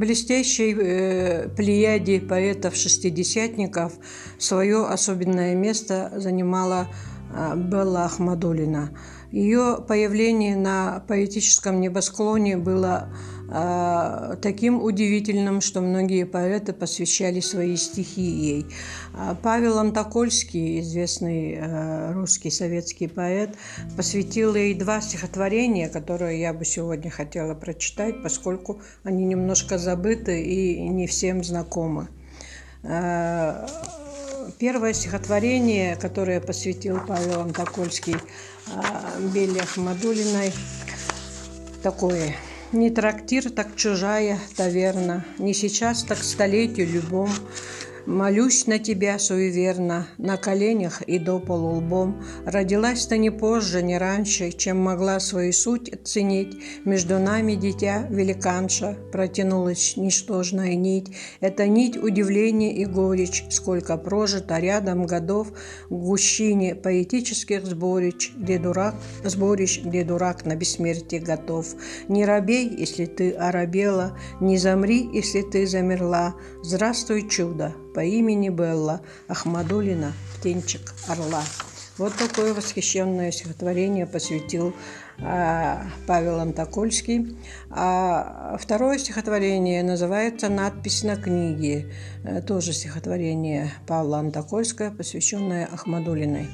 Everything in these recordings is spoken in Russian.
блестящей э, плеяде поэтов-шестидесятников свое особенное место занимала э, Белла Ахмадулина. Ее появление на поэтическом небосклоне было таким удивительным, что многие поэты посвящали свои стихи ей. А Павел Антокольский, известный э, русский советский поэт, посвятил ей два стихотворения, которые я бы сегодня хотела прочитать, поскольку они немножко забыты и не всем знакомы. Первое стихотворение, которое посвятил Павел Антокольский Белли Ахмадулиной, такое «Не трактир, так чужая таверна, не сейчас, так столетию любом, Молюсь на тебя суеверно, на коленях и до полу лбом. Родилась-то не позже, не раньше, чем могла свою суть оценить. Между нами дитя великанша, протянулась ничтожная нить. Это нить удивления и горечь, сколько прожито рядом годов в гущине поэтических сборищ, где дурак, сборищ, где дурак на бессмертие готов. Не робей, если ты оробела, не замри, если ты замерла. Здравствуй, чудо! По имени Белла Ахмадулина «Птенчик орла». Вот такое восхищенное стихотворение посвятил а, Павел Антокольский. А второе стихотворение называется «Надпись на книге». Э, тоже стихотворение Павла Антокольского, посвященное Ахмадулиной.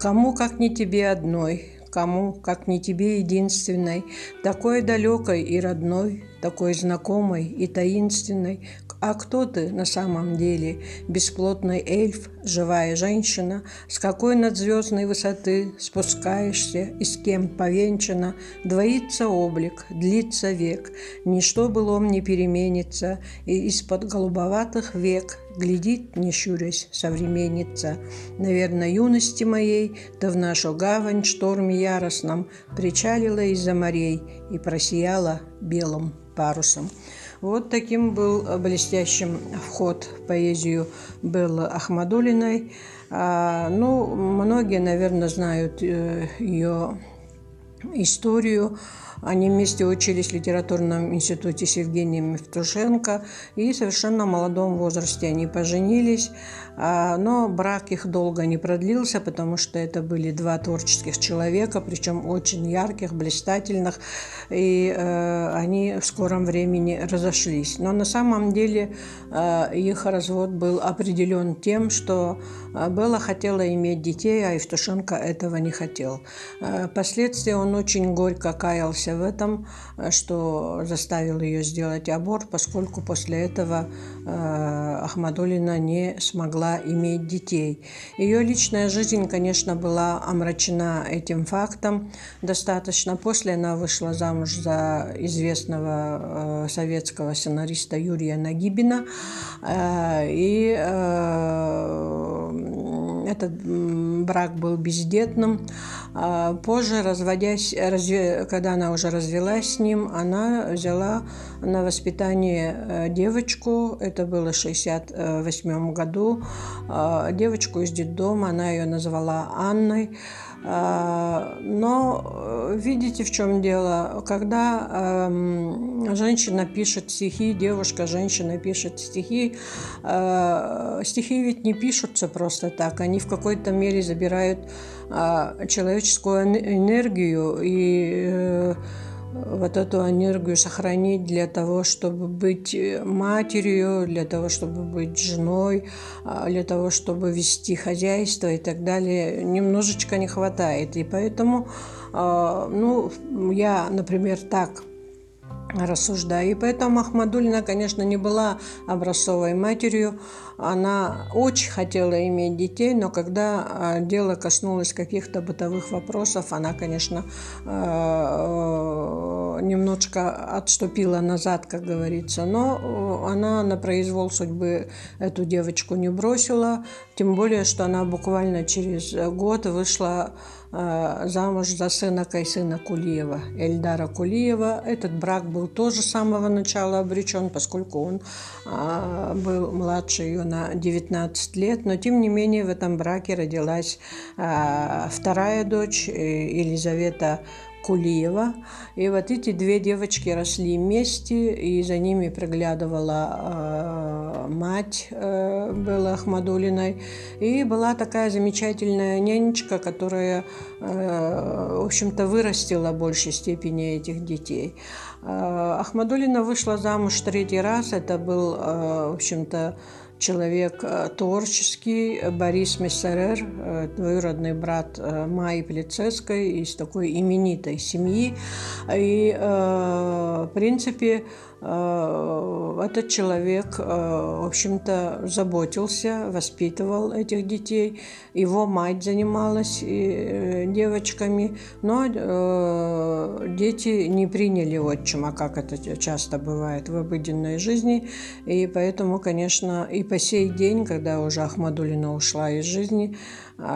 «Кому, как не тебе одной, кому, как не тебе единственной, такой далекой и родной, такой знакомой и таинственной, а кто ты на самом деле? Бесплотный эльф, живая женщина? С какой надзвездной высоты спускаешься и с кем повенчана? Двоится облик, длится век, ничто былом не переменится, и из-под голубоватых век глядит, не щурясь, современница. Наверное, юности моей, да в нашу гавань шторме яростном причалила из-за морей и просияла белым парусом. Вот таким был блестящим вход в поэзию Беллы Ахмадулиной. А, ну, многие, наверное, знают э, ее историю. Они вместе учились в литературном институте с Евгением Евтушенко, и в совершенно молодом возрасте они поженились. А, но брак их долго не продлился, потому что это были два творческих человека, причем очень ярких, блистательных, и э, они в скором времени разошлись. Но на самом деле э, их развод был определен тем, что э, Белла хотела иметь детей, а Евтушенко этого не хотел. Впоследствии он очень горько каялся в этом, что заставил ее сделать аборт, поскольку после этого Ахмадулина не смогла могла иметь детей. Ее личная жизнь, конечно, была омрачена этим фактом достаточно. После она вышла замуж за известного э, советского сценариста Юрия Нагибина. Э, и э, этот брак был бездетным. Позже, разводясь, когда она уже развелась с ним, она взяла на воспитание э, девочку, это было в 1968 году, а, девочку из детдома, она ее назвала Анной. А, но э, видите, в чем дело? Когда эм, женщина пишет стихи, девушка, женщина пишет стихи, э, стихи ведь не пишутся просто так, они в какой-то мере забирают а, человеческую энергию и вот эту энергию сохранить для того, чтобы быть э, матерью, для того, чтобы быть женой, а, для того, чтобы вести хозяйство и так далее, немножечко не хватает. И поэтому, а, ну, я, например, так рассуждаю. И поэтому Ахмадулина, конечно, не была образцовой матерью. Она очень хотела иметь детей, но когда а, дело коснулось каких-то бытовых вопросов, она, конечно, а, немножко отступила назад, как говорится. Но она на произвол судьбы эту девочку не бросила, тем более, что она буквально через год вышла замуж за сына Кайсына Кулиева, Эльдара Кулиева. Этот брак был тоже с самого начала обречен, поскольку он а, был младше ее на 19 лет. Но, тем не менее, в этом браке родилась а, вторая дочь, э, Елизавета Кулиева. И вот эти две девочки росли вместе, и за ними приглядывала э, мать э, Беллы Ахмадулиной. И была такая замечательная нянечка, которая, э, в общем-то, вырастила в большей степени этих детей. Э, Ахмадулина вышла замуж третий раз. Это был, э, в общем-то, человек э, творческий, Борис Мессерер, э, двоюродный брат э, Майи Плецецкой из такой именитой семьи. И, в принципе, Э, этот человек, э, в общем-то, заботился, воспитывал этих детей. Его мать занималась э, девочками, но дети не приняли отчима, как это часто бывает в обыденной жизни. И поэтому, конечно, и по сей день, когда уже Ахмадулина ушла из жизни, как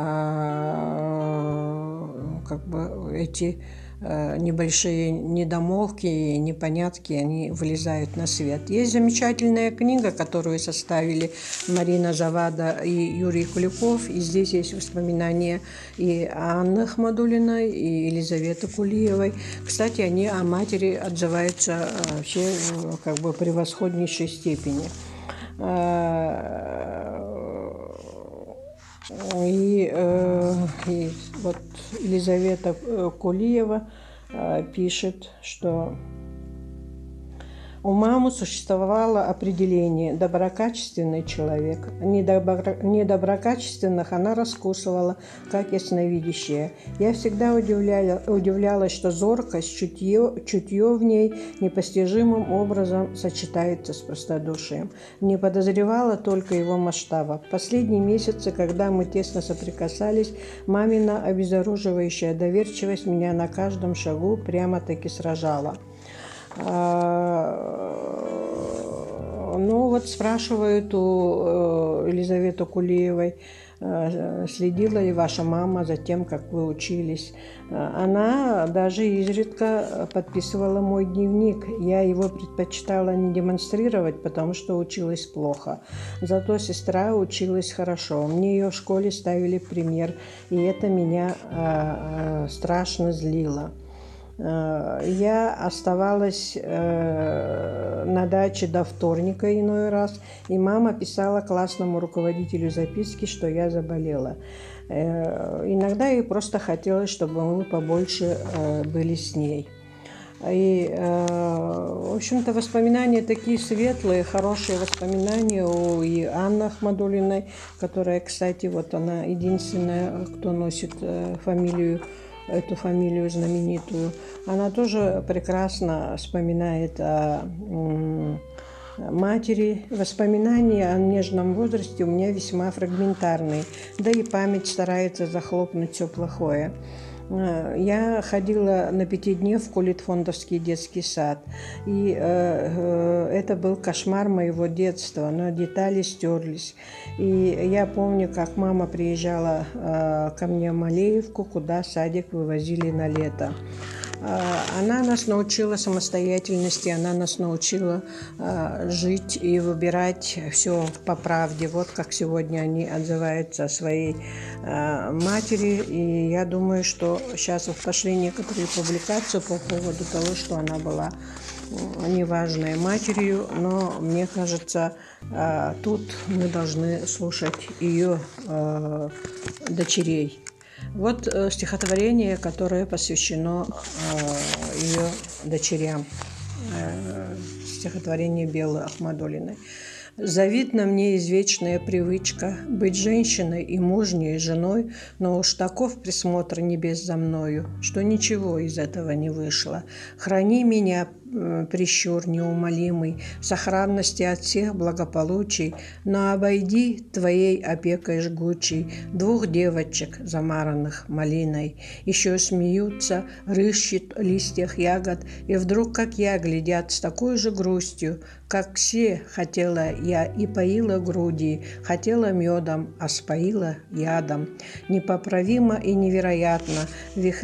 бы эти Э, небольшие недомолвки и непонятки, они вылезают на свет. Есть замечательная книга, которую составили Марина Завада и Юрий Куликов, и здесь есть воспоминания и Анны Ахмадулиной, и Елизаветы Кулиевой. Кстати, они о матери отзываются э, вообще э, как бы превосходнейшей степени. И, э, и вот Елизавета э, Кулиева э, пишет, что у мамы существовало определение «доброкачественный человек». Недобро... Недоброкачественных она раскусывала, как ясновидящая. Я всегда удивляла... удивлялась, что зоркость, чутье... чутье в ней непостижимым образом сочетается с простодушием. Не подозревала только его масштаба. Последние месяцы, когда мы тесно соприкасались, мамина обезоруживающая доверчивость меня на каждом шагу прямо-таки сражала. А, ну вот спрашивают у э, Елизаветы Кулиевой, э, следила ли ваша мама за тем, как вы учились. Она даже изредка подписывала мой дневник. Я его предпочитала не демонстрировать, потому что училась плохо. Зато сестра училась хорошо. Мне ее в школе ставили пример, и это меня э, страшно злило. Э, я оставалась э, на даче до вторника иной раз, и мама писала классному руководителю записки, что я заболела. Э, иногда ей просто хотелось, чтобы мы побольше были с ней. И, в общем-то, воспоминания такие светлые, хорошие воспоминания у и Анны Ахмадулиной, которая, кстати, вот она единственная, кто носит фамилию эту фамилию знаменитую, она тоже прекрасно вспоминает о матери. Воспоминания о нежном возрасте у меня весьма фрагментарные, да и память старается захлопнуть все плохое. Э, я ходила на пятидневку в Литфондовский детский сад. И э, э, это был кошмар моего детства, но детали стерлись. И я помню, как мама приезжала ко мне в Малеевку, куда садик вывозили на лето. А, она нас научила самостоятельности, она нас научила а, жить и выбирать все по правде. Вот как сегодня они отзываются о своей а, матери. И я думаю, что сейчас вот пошли некоторые публикации по поводу того, что она была неважной матерью, но мне кажется, тут мы должны слушать ее дочерей. Вот э, стихотворение, которое посвящено э, ее дочерям. Э, стихотворение Белой Ахмадулиной. Завидна мне извечная привычка быть женщиной и мужней женой, но уж таков присмотр небес за мною, что ничего из этого не вышло. Храни меня, прищур неумолимый, сохранности от всех благополучий, но обойди твоей опекой жгучей двух девочек, замаранных малиной. Еще смеются, рыщут листьях ягод, и вдруг, как я, глядят с такой же грустью, как все хотела я и поила груди, хотела медом, а споила ядом. Непоправимо и невероятно в их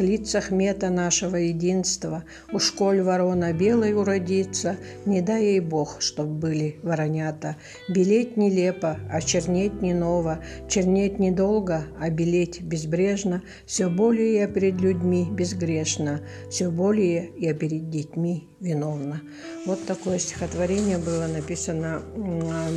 нашего единства, у школь ворона бел белой уродиться, не дай ей Бог, чтоб были воронята. Белеть нелепо, а чернеть не ново, чернеть недолго, а белеть безбрежно, все более я перед людьми безгрешно, все более я перед детьми виновна. Вот такое стихотворение было написано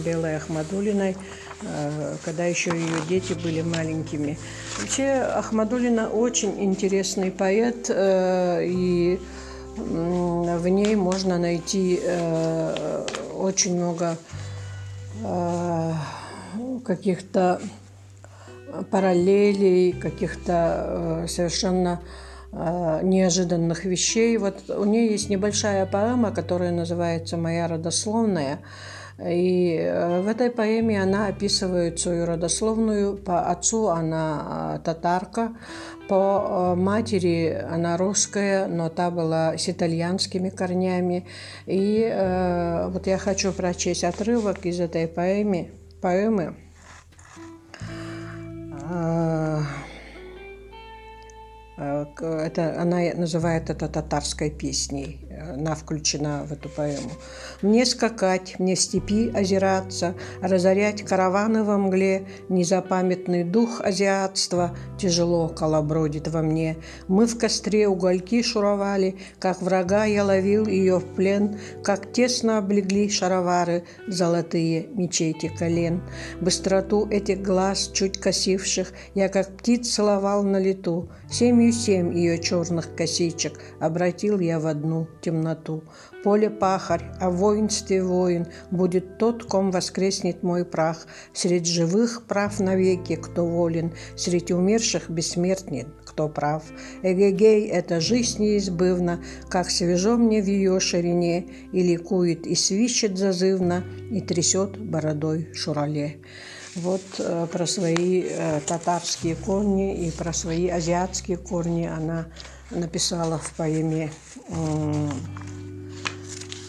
Белой Ахмадулиной, э, когда еще ее дети были маленькими. Вообще Ахмадулина очень интересный поэт, э, и в ней можно найти э, очень много каких-то параллелей, каких-то совершенно Э, неожиданных вещей. Вот у нее есть небольшая поэма, которая называется «Моя родословная». И э, в этой поэме она описывает свою родословную. По отцу она э, татарка, по матери она русская, но та была с итальянскими корнями. И вот я хочу прочесть отрывок из этой поэмы. поэмы. Э, это, она называет это татарской песней. Она включена в эту поэму. «Мне скакать, мне степи озираться, разорять караваны во мгле, незапамятный дух азиатства тяжело колобродит во мне. Мы в костре угольки шуровали, как врага я ловил ее в плен, как тесно облегли шаровары золотые мечети колен. Быстроту этих глаз, чуть косивших, я как птиц целовал на лету, семью семь ее черных косичек обратил я в одну темноту. Поле пахарь, а воинстве воин будет тот, ком воскреснет мой прах. Средь живых прав навеки, кто волен, среди умерших бессмертен, кто прав. Эгегей – это жизнь неизбывна, как свежо мне в ее ширине, и ликует, и свищет зазывно, и трясет бородой шурале. Вот э, про свои э, татарские корни и про свои азиатские корни она написала в поэме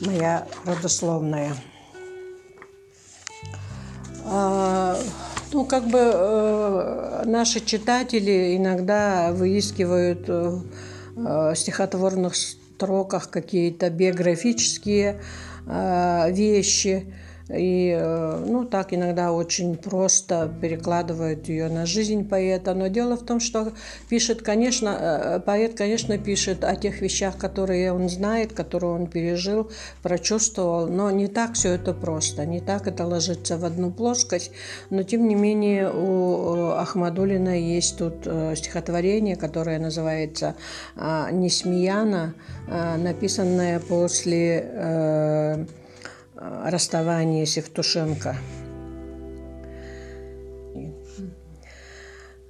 «Моя родословная». А, ну, как бы э, наши читатели иногда выискивают в стихотворных строках какие-то биографические вещи, и, э, ну, так иногда очень просто перекладывают ее на жизнь поэта. Но дело в том, что пишет, конечно, э, поэт, конечно, пишет о тех вещах, которые он знает, которые он пережил, прочувствовал. Но не так все это просто, не так это ложится в одну плоскость. Но, тем не менее, у Ахмадулина есть тут э, стихотворение, которое называется «Несмеяна», написанное после расставании с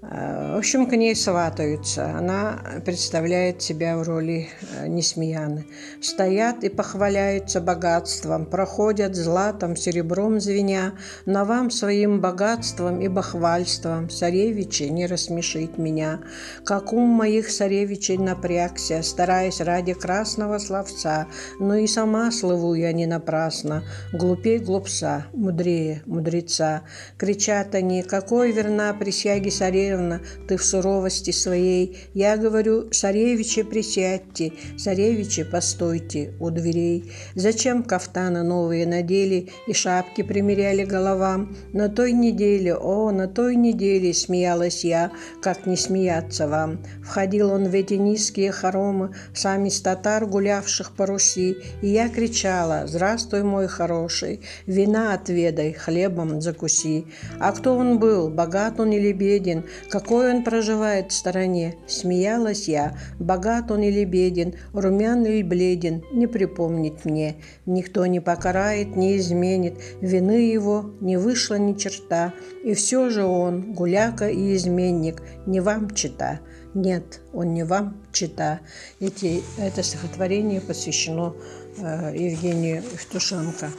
В общем, к ней сватаются. Она представляет себя в роли э, Несмеяны. Стоят и похваляются богатством, проходят златом, серебром звеня, но вам своим богатством и бахвальством, царевичи, не рассмешить меня. Как ум моих царевичей напрягся, стараясь ради красного словца, но и сама слыву я не напрасно, глупей глупца, мудрее мудреца. Кричат они, какой верна присяги царевича, царевна, ты в суровости своей. Я говорю, царевичи, присядьте, царевичи, постойте у дверей. Зачем кафтаны новые надели и шапки примеряли головам? На той неделе, о, на той неделе смеялась я, как не смеяться вам. Входил он в эти низкие хоромы, сами из татар, гулявших по Руси, и я кричала, «Здравствуй, мой хороший, вина отведай, хлебом закуси». А кто он был, богат он или беден, какой он проживает в стороне? Смеялась я. Богат он или беден, румян или бледен, не припомнить мне. Никто не покарает, не изменит. Вины его не вышло ни черта. И все же он, гуляка и изменник, не вам чита. Нет, он не вам чита. Эти, это стихотворение посвящено э, Евгению Евтушенко.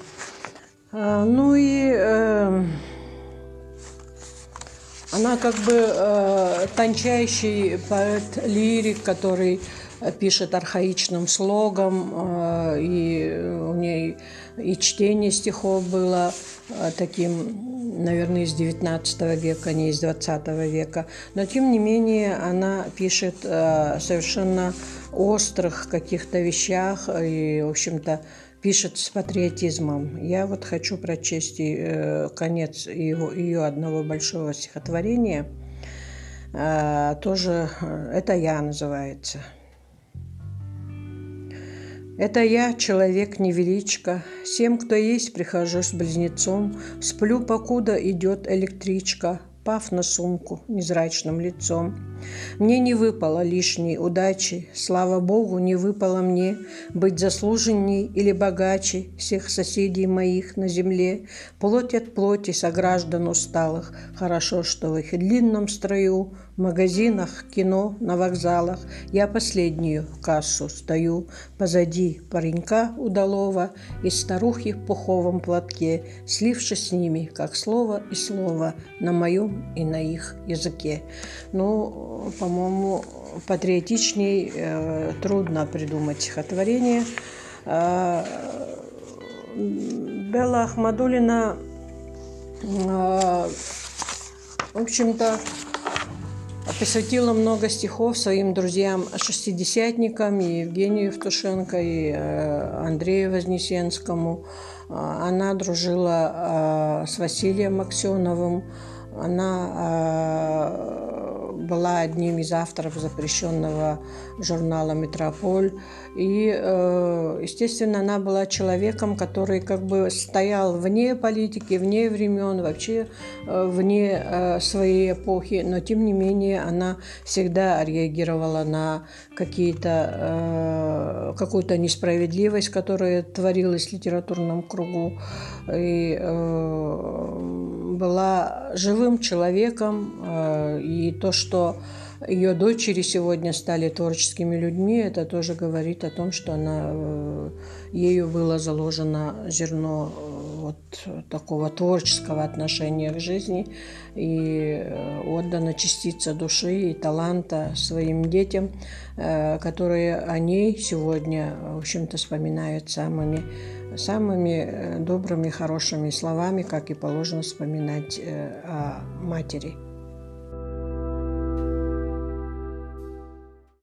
А, ну и... Э, она как бы э, тончайший поэт-лирик, который пишет архаичным слогом, э, и у ней и чтение стихов было э, таким наверное, из 19 века, не из 20 века. Но, тем не менее, она пишет э, совершенно острых каких-то вещах и, в общем-то, пишет с патриотизмом. Я вот хочу прочесть э, конец ее, ее одного большого стихотворения. Э, тоже «Это я» называется. Это я, человек невеличко, всем, кто есть, прихожу с близнецом, сплю, покуда идет электричка, пав на сумку незрачным лицом. Мне не выпало лишней удачи, слава Богу, не выпало мне быть заслуженней или богаче всех соседей моих на земле, плоть от плоти сограждан усталых, хорошо, что в их длинном строю в магазинах, кино, на вокзалах я последнюю кассу стою. Позади паренька удалого и старухи в пуховом платке, слившись с ними, как слово и слово, на моем и на их языке. Ну, по-моему, патриотичней э, трудно придумать стихотворение. Э, Белла Ахмадулина, э, в общем-то, посвятила много стихов своим друзьям-шестидесятникам, и Евгению Евтушенко, и Андрею Вознесенскому. Она дружила с Василием Аксеновым. Она была одним из авторов запрещенного журнала «Метрополь». И, э, естественно, она была человеком, который как бы стоял вне политики, вне времен, вообще э, вне э, своей эпохи, но тем не менее она всегда реагировала на какие-то, какую-то несправедливость, которая творилась в литературном кругу, и была живым человеком, и то, что ее дочери сегодня стали творческими людьми, это тоже говорит о том, что она, э, ею было заложено зерно э, вот такого творческого отношения к жизни и э, отдана частица души и таланта своим детям, которые о ней сегодня, в общем-то, вспоминают самыми, самыми добрыми, хорошими словами, как и положено вспоминать о матери.